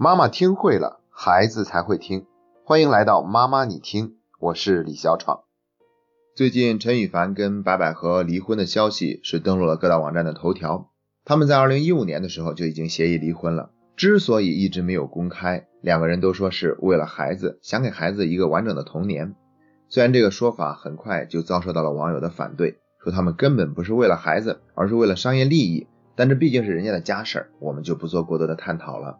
妈妈听会了，孩子才会听。欢迎来到妈妈你听，我是李小闯。最近陈羽凡跟白百合离婚的消息是登陆了各大网站的头条。他们在二零一五年的时候就已经协议离婚了。之所以一直没有公开，两个人都说是为了孩子，想给孩子一个完整的童年。虽然这个说法很快就遭受到了网友的反对，说他们根本不是为了孩子，而是为了商业利益。但这毕竟是人家的家事儿，我们就不做过多的探讨了。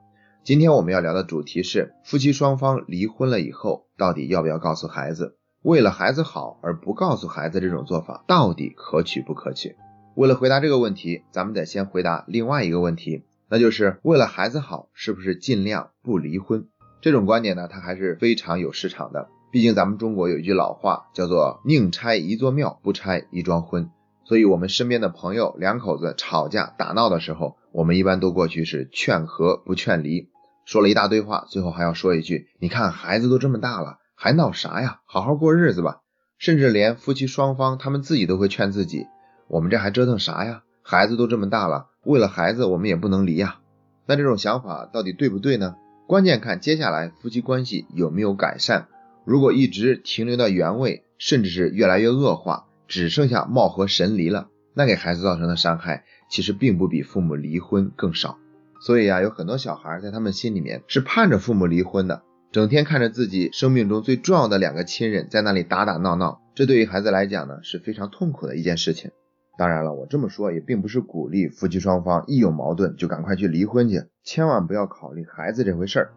今天我们要聊的主题是夫妻双方离婚了以后，到底要不要告诉孩子？为了孩子好而不告诉孩子，这种做法到底可取不可取？为了回答这个问题，咱们得先回答另外一个问题，那就是为了孩子好，是不是尽量不离婚？这种观点呢，它还是非常有市场的。毕竟咱们中国有一句老话，叫做宁拆一座庙，不拆一桩婚。所以，我们身边的朋友两口子吵架打闹的时候，我们一般都过去是劝和不劝离。说了一大堆话，最后还要说一句：“你看孩子都这么大了，还闹啥呀？好好过日子吧。”甚至连夫妻双方他们自己都会劝自己：“我们这还折腾啥呀？孩子都这么大了，为了孩子我们也不能离呀。”那这种想法到底对不对呢？关键看接下来夫妻关系有没有改善。如果一直停留在原位，甚至是越来越恶化，只剩下貌合神离了，那给孩子造成的伤害其实并不比父母离婚更少。所以啊，有很多小孩在他们心里面是盼着父母离婚的，整天看着自己生命中最重要的两个亲人在那里打打闹闹，这对于孩子来讲呢是非常痛苦的一件事情。当然了，我这么说也并不是鼓励夫妻双方一有矛盾就赶快去离婚去，千万不要考虑孩子这回事儿。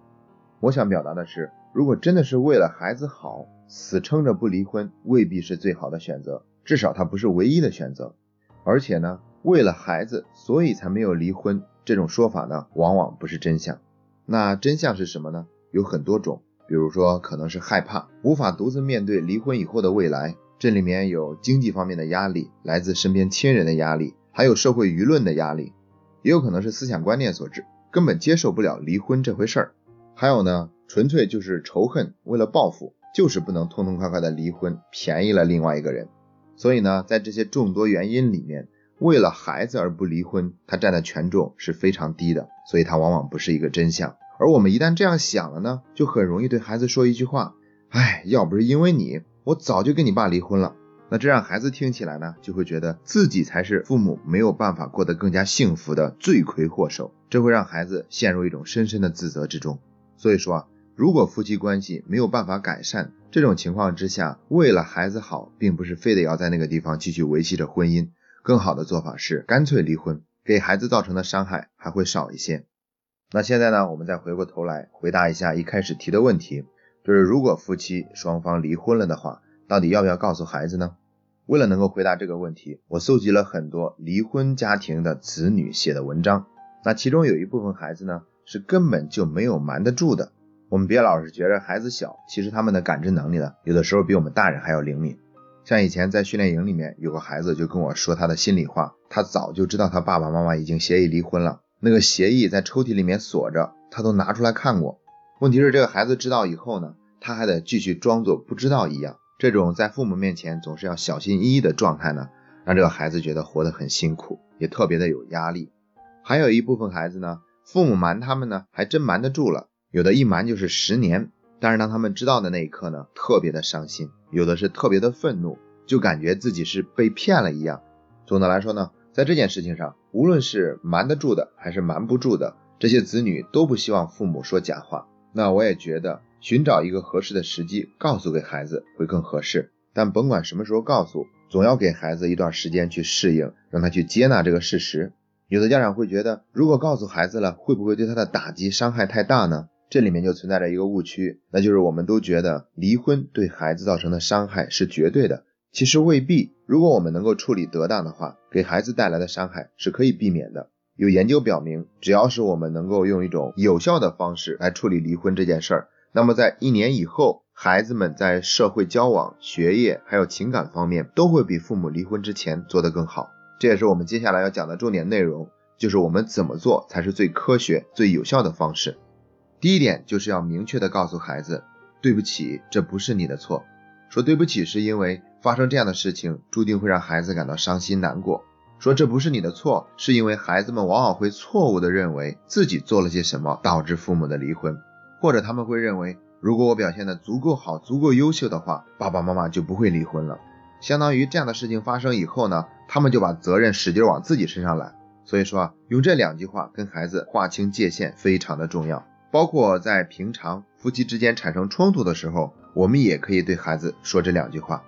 我想表达的是，如果真的是为了孩子好，死撑着不离婚未必是最好的选择，至少它不是唯一的选择。而且呢，为了孩子，所以才没有离婚。这种说法呢，往往不是真相。那真相是什么呢？有很多种，比如说可能是害怕，无法独自面对离婚以后的未来，这里面有经济方面的压力，来自身边亲人的压力，还有社会舆论的压力，也有可能是思想观念所致，根本接受不了离婚这回事儿。还有呢，纯粹就是仇恨，为了报复，就是不能痛痛快快的离婚，便宜了另外一个人。所以呢，在这些众多原因里面。为了孩子而不离婚，他占的权重是非常低的，所以他往往不是一个真相。而我们一旦这样想了呢，就很容易对孩子说一句话：“哎，要不是因为你，我早就跟你爸离婚了。”那这让孩子听起来呢，就会觉得自己才是父母没有办法过得更加幸福的罪魁祸首，这会让孩子陷入一种深深的自责之中。所以说啊，如果夫妻关系没有办法改善，这种情况之下，为了孩子好，并不是非得要在那个地方继续维系着婚姻。更好的做法是干脆离婚，给孩子造成的伤害还会少一些。那现在呢，我们再回过头来回答一下一开始提的问题，就是如果夫妻双方离婚了的话，到底要不要告诉孩子呢？为了能够回答这个问题，我搜集了很多离婚家庭的子女写的文章。那其中有一部分孩子呢，是根本就没有瞒得住的。我们别老是觉得孩子小，其实他们的感知能力呢，有的时候比我们大人还要灵敏。像以前在训练营里面，有个孩子就跟我说他的心里话，他早就知道他爸爸妈妈已经协议离婚了，那个协议在抽屉里面锁着，他都拿出来看过。问题是这个孩子知道以后呢，他还得继续装作不知道一样，这种在父母面前总是要小心翼翼的状态呢，让这个孩子觉得活得很辛苦，也特别的有压力。还有一部分孩子呢，父母瞒他们呢，还真瞒得住了，有的一瞒就是十年。但是当他们知道的那一刻呢，特别的伤心，有的是特别的愤怒，就感觉自己是被骗了一样。总的来说呢，在这件事情上，无论是瞒得住的还是瞒不住的，这些子女都不希望父母说假话。那我也觉得寻找一个合适的时机告诉给孩子会更合适。但甭管什么时候告诉，总要给孩子一段时间去适应，让他去接纳这个事实。有的家长会觉得，如果告诉孩子了，会不会对他的打击伤害太大呢？这里面就存在着一个误区，那就是我们都觉得离婚对孩子造成的伤害是绝对的，其实未必。如果我们能够处理得当的话，给孩子带来的伤害是可以避免的。有研究表明，只要是我们能够用一种有效的方式来处理离婚这件事儿，那么在一年以后，孩子们在社会交往、学业还有情感方面都会比父母离婚之前做得更好。这也是我们接下来要讲的重点内容，就是我们怎么做才是最科学、最有效的方式。第一点就是要明确的告诉孩子，对不起，这不是你的错。说对不起是因为发生这样的事情，注定会让孩子感到伤心难过。说这不是你的错，是因为孩子们往往会错误的认为自己做了些什么导致父母的离婚，或者他们会认为，如果我表现的足够好、足够优秀的话，爸爸妈妈就不会离婚了。相当于这样的事情发生以后呢，他们就把责任使劲往自己身上揽。所以说啊，用这两句话跟孩子划清界限非常的重要。包括在平常夫妻之间产生冲突的时候，我们也可以对孩子说这两句话。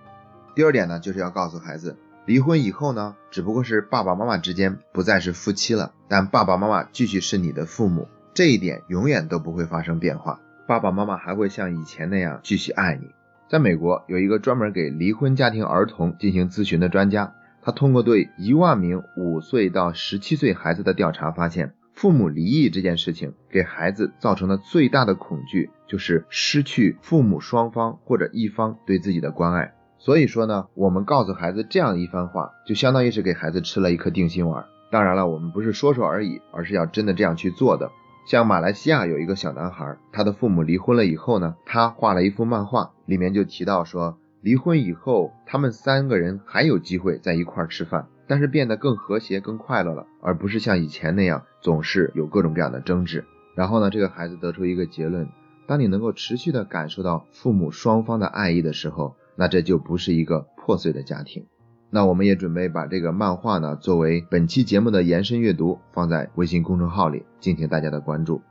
第二点呢，就是要告诉孩子。离婚以后呢，只不过是爸爸妈妈之间不再是夫妻了，但爸爸妈妈继续是你的父母，这一点永远都不会发生变化。爸爸妈妈还会像以前那样继续爱你。在美国，有一个专门给离婚家庭儿童进行咨询的专家，他通过对一万名五岁到十七岁孩子的调查发现，父母离异这件事情给孩子造成的最大的恐惧就是失去父母双方或者一方对自己的关爱。所以说呢，我们告诉孩子这样一番话，就相当于是给孩子吃了一颗定心丸。当然了，我们不是说说而已，而是要真的这样去做的。像马来西亚有一个小男孩，他的父母离婚了以后呢，他画了一幅漫画，里面就提到说，离婚以后他们三个人还有机会在一块儿吃饭，但是变得更和谐、更快乐了，而不是像以前那样总是有各种各样的争执。然后呢，这个孩子得出一个结论：当你能够持续的感受到父母双方的爱意的时候。那这就不是一个破碎的家庭。那我们也准备把这个漫画呢，作为本期节目的延伸阅读，放在微信公众号里，敬请大家的关注。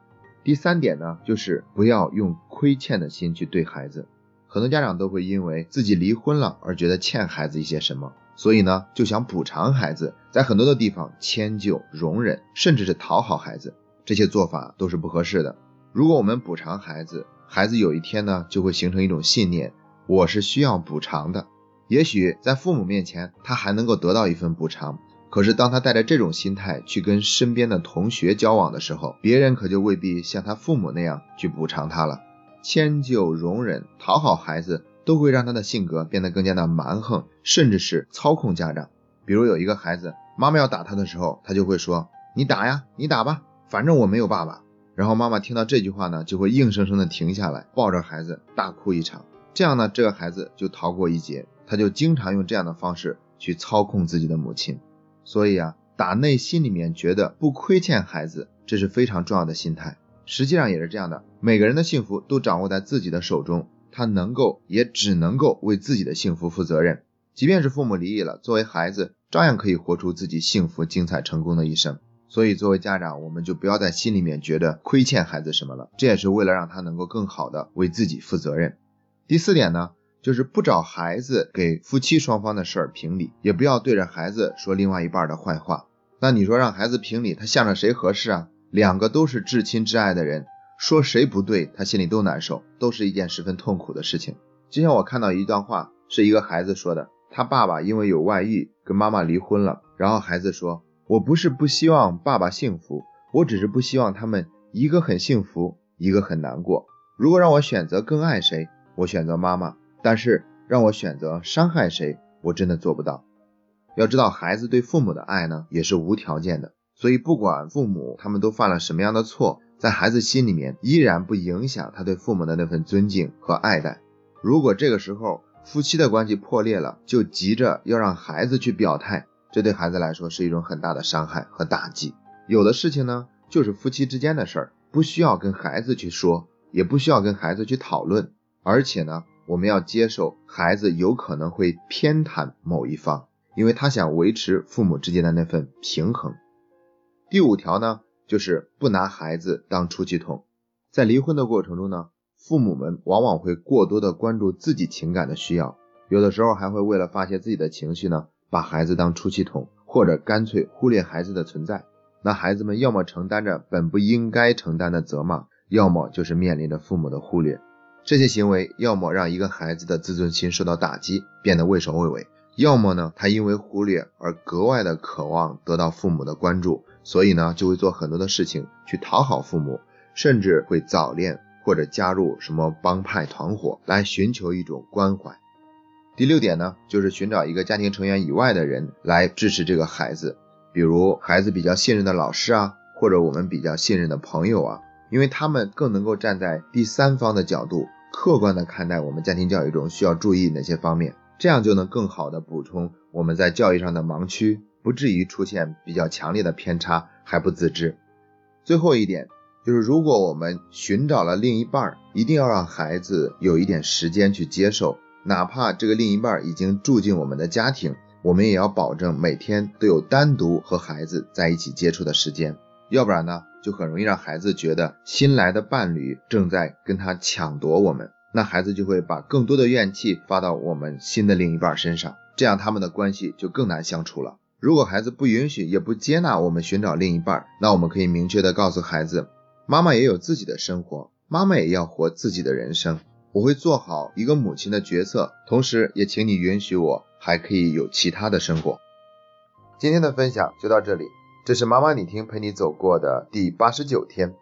第三点呢，就是不要用亏欠的心去对孩子。很多家长都会因为自己离婚了而觉得欠孩子一些什么，所以呢就想补偿孩子，在很多的地方迁就、容忍，甚至是讨好孩子。这些做法都是不合适的。如果我们补偿孩子，孩子有一天呢就会形成一种信念。我是需要补偿的，也许在父母面前他还能够得到一份补偿，可是当他带着这种心态去跟身边的同学交往的时候，别人可就未必像他父母那样去补偿他了。迁就、容忍、讨好孩子，都会让他的性格变得更加的蛮横，甚至是操控家长。比如有一个孩子，妈妈要打他的时候，他就会说：“你打呀，你打吧，反正我没有爸爸。”然后妈妈听到这句话呢，就会硬生生的停下来，抱着孩子大哭一场。这样呢，这个孩子就逃过一劫。他就经常用这样的方式去操控自己的母亲。所以啊，打内心里面觉得不亏欠孩子，这是非常重要的心态。实际上也是这样的，每个人的幸福都掌握在自己的手中，他能够也只能够为自己的幸福负责任。即便是父母离异了，作为孩子照样可以活出自己幸福、精彩、成功的一生。所以作为家长，我们就不要在心里面觉得亏欠孩子什么了。这也是为了让他能够更好的为自己负责任。第四点呢，就是不找孩子给夫妻双方的事儿评理，也不要对着孩子说另外一半的坏话。那你说让孩子评理，他向着谁合适啊？两个都是至亲至爱的人，说谁不对，他心里都难受，都是一件十分痛苦的事情。就像我看到一段话，是一个孩子说的，他爸爸因为有外遇跟妈妈离婚了，然后孩子说：“我不是不希望爸爸幸福，我只是不希望他们一个很幸福，一个很难过。如果让我选择更爱谁？”我选择妈妈，但是让我选择伤害谁，我真的做不到。要知道，孩子对父母的爱呢，也是无条件的。所以，不管父母他们都犯了什么样的错，在孩子心里面依然不影响他对父母的那份尊敬和爱戴。如果这个时候夫妻的关系破裂了，就急着要让孩子去表态，这对孩子来说是一种很大的伤害和打击。有的事情呢，就是夫妻之间的事儿，不需要跟孩子去说，也不需要跟孩子去讨论。而且呢，我们要接受孩子有可能会偏袒某一方，因为他想维持父母之间的那份平衡。第五条呢，就是不拿孩子当出气筒。在离婚的过程中呢，父母们往往会过多的关注自己情感的需要，有的时候还会为了发泄自己的情绪呢，把孩子当出气筒，或者干脆忽略孩子的存在。那孩子们要么承担着本不应该承担的责骂，要么就是面临着父母的忽略。这些行为要么让一个孩子的自尊心受到打击，变得畏首畏尾；要么呢，他因为忽略而格外的渴望得到父母的关注，所以呢，就会做很多的事情去讨好父母，甚至会早恋或者加入什么帮派团伙来寻求一种关怀。第六点呢，就是寻找一个家庭成员以外的人来支持这个孩子，比如孩子比较信任的老师啊，或者我们比较信任的朋友啊。因为他们更能够站在第三方的角度，客观的看待我们家庭教育中需要注意哪些方面，这样就能更好的补充我们在教育上的盲区，不至于出现比较强烈的偏差还不自知。最后一点就是，如果我们寻找了另一半，一定要让孩子有一点时间去接受，哪怕这个另一半已经住进我们的家庭，我们也要保证每天都有单独和孩子在一起接触的时间，要不然呢，就很容易让孩子觉得新来的伴侣正在跟他抢夺我们，那孩子就会把更多的怨气发到我们新的另一半身上，这样他们的关系就更难相处了。如果孩子不允许也不接纳我们寻找另一半，那我们可以明确的告诉孩子，妈妈也有自己的生活，妈妈也要活自己的人生。我会做好一个母亲的角色，同时也请你允许我还可以有其他的生活。今天的分享就到这里，这是妈妈你听陪你走过的第八十九天，